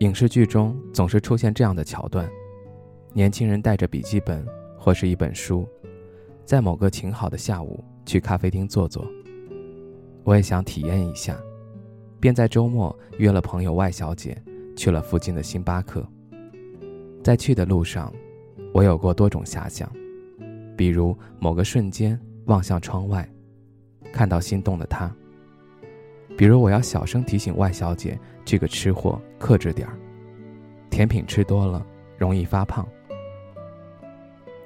影视剧中总是出现这样的桥段：年轻人带着笔记本或是一本书，在某个晴好的下午去咖啡厅坐坐。我也想体验一下，便在周末约了朋友外小姐去了附近的星巴克。在去的路上，我有过多种遐想，比如某个瞬间望向窗外，看到心动的他。比如，我要小声提醒外小姐，这个吃货克制点儿，甜品吃多了容易发胖。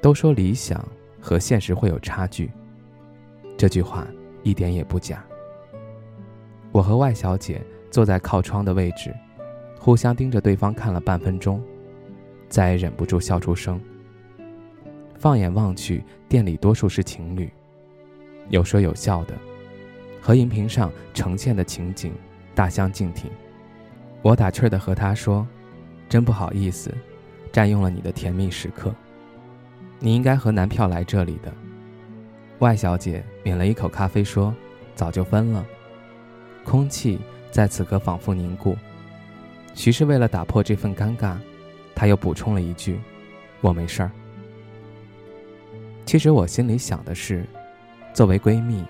都说理想和现实会有差距，这句话一点也不假。我和外小姐坐在靠窗的位置，互相盯着对方看了半分钟，再也忍不住笑出声。放眼望去，店里多数是情侣，有说有笑的。和荧屏上呈现的情景大相径庭，我打趣的和他说：“真不好意思，占用了你的甜蜜时刻。你应该和男票来这里的。”外小姐抿了一口咖啡说：“早就分了。”空气在此刻仿佛凝固。许是为了打破这份尴尬，他又补充了一句：“我没事儿。”其实我心里想的是，作为闺蜜。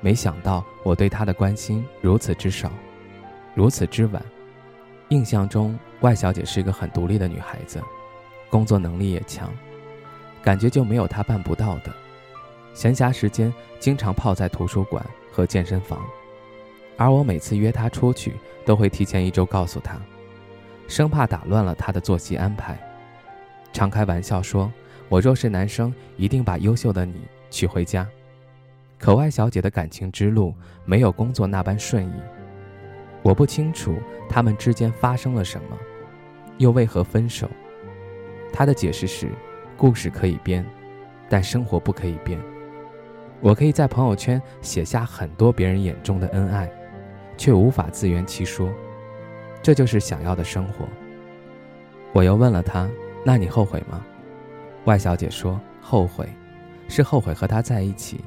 没想到我对她的关心如此之少，如此之晚。印象中，外小姐是一个很独立的女孩子，工作能力也强，感觉就没有她办不到的。闲暇时间经常泡在图书馆和健身房，而我每次约她出去，都会提前一周告诉她，生怕打乱了她的作息安排。常开玩笑说，我若是男生，一定把优秀的你娶回家。可外小姐的感情之路没有工作那般顺意，我不清楚他们之间发生了什么，又为何分手。她的解释是：故事可以编，但生活不可以编。我可以在朋友圈写下很多别人眼中的恩爱，却无法自圆其说。这就是想要的生活。我又问了她：“那你后悔吗？”外小姐说：“后悔，是后悔和他在一起。”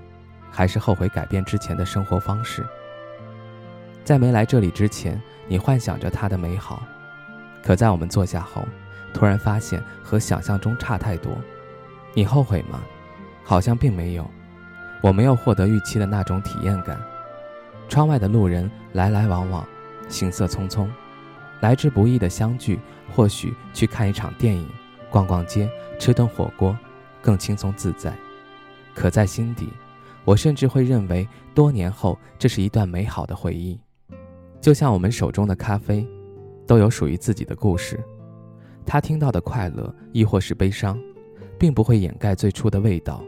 还是后悔改变之前的生活方式。在没来这里之前，你幻想着它的美好，可在我们坐下后，突然发现和想象中差太多。你后悔吗？好像并没有。我没有获得预期的那种体验感。窗外的路人来来往往，行色匆匆，来之不易的相聚，或许去看一场电影、逛逛街、吃顿火锅，更轻松自在。可在心底。我甚至会认为，多年后这是一段美好的回忆，就像我们手中的咖啡，都有属于自己的故事。他听到的快乐，亦或是悲伤，并不会掩盖最初的味道，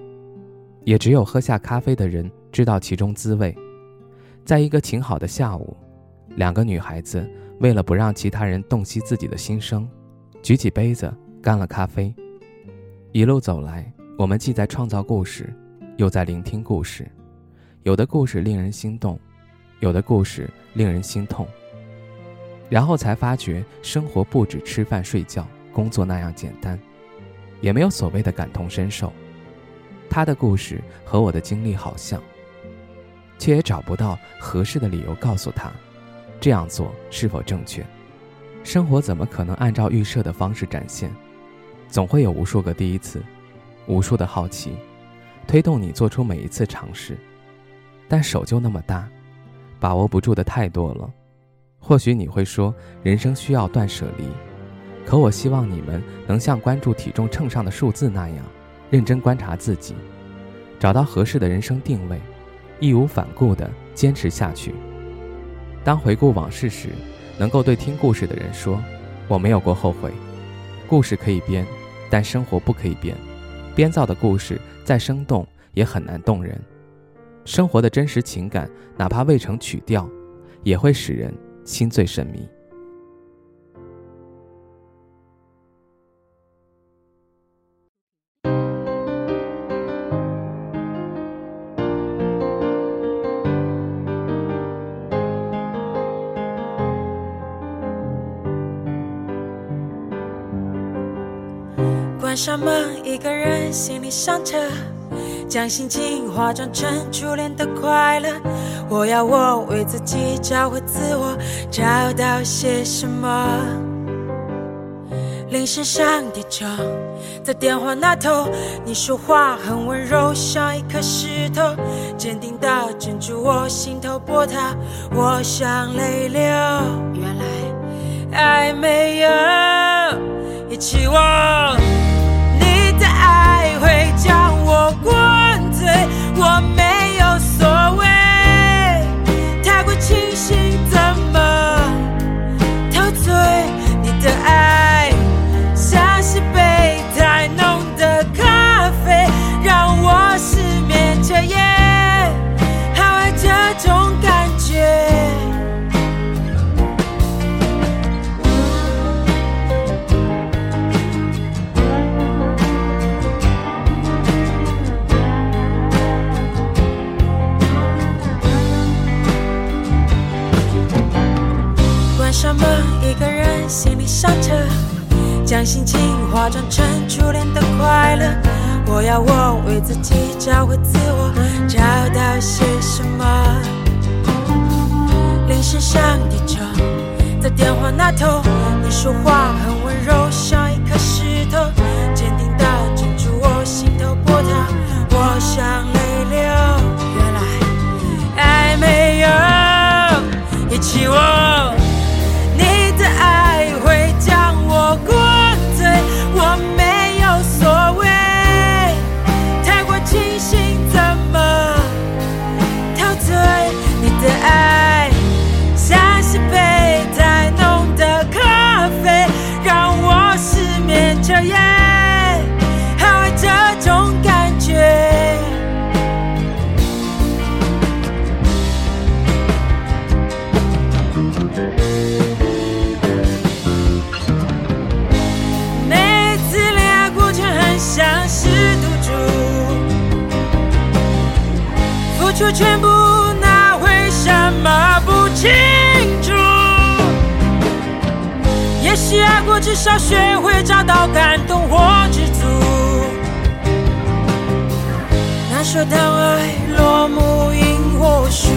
也只有喝下咖啡的人知道其中滋味。在一个晴好的下午，两个女孩子为了不让其他人洞悉自己的心声，举起杯子干了咖啡。一路走来，我们既在创造故事。又在聆听故事，有的故事令人心动，有的故事令人心痛。然后才发觉，生活不止吃饭睡觉、工作那样简单，也没有所谓的感同身受。他的故事和我的经历好像，却也找不到合适的理由告诉他，这样做是否正确。生活怎么可能按照预设的方式展现？总会有无数个第一次，无数的好奇。推动你做出每一次尝试，但手就那么大，把握不住的太多了。或许你会说，人生需要断舍离，可我希望你们能像关注体重秤上的数字那样，认真观察自己，找到合适的人生定位，义无反顾地坚持下去。当回顾往事时，能够对听故事的人说：“我没有过后悔。”故事可以编，但生活不可以编。编造的故事再生动，也很难动人。生活的真实情感，哪怕未成曲调，也会使人心醉神迷。关上门，一个人心里上车，将心情化妆成初恋的快乐。我要我为自己找回自我，找到些什么？铃声响叠着，在电话那头，你说话很温柔，像一颗石头，坚定地镇住我心头波涛。我想泪流，原来爱没有一起望。心情化妆成初恋的快乐。我要我为自己找回自我，找到些什么？铃声响叠着，在电话那头，你说话很温柔，像出全部拿回什么不清楚？也许爱过，至少学会找到感动或知足。那说当爱落幕，赢或输。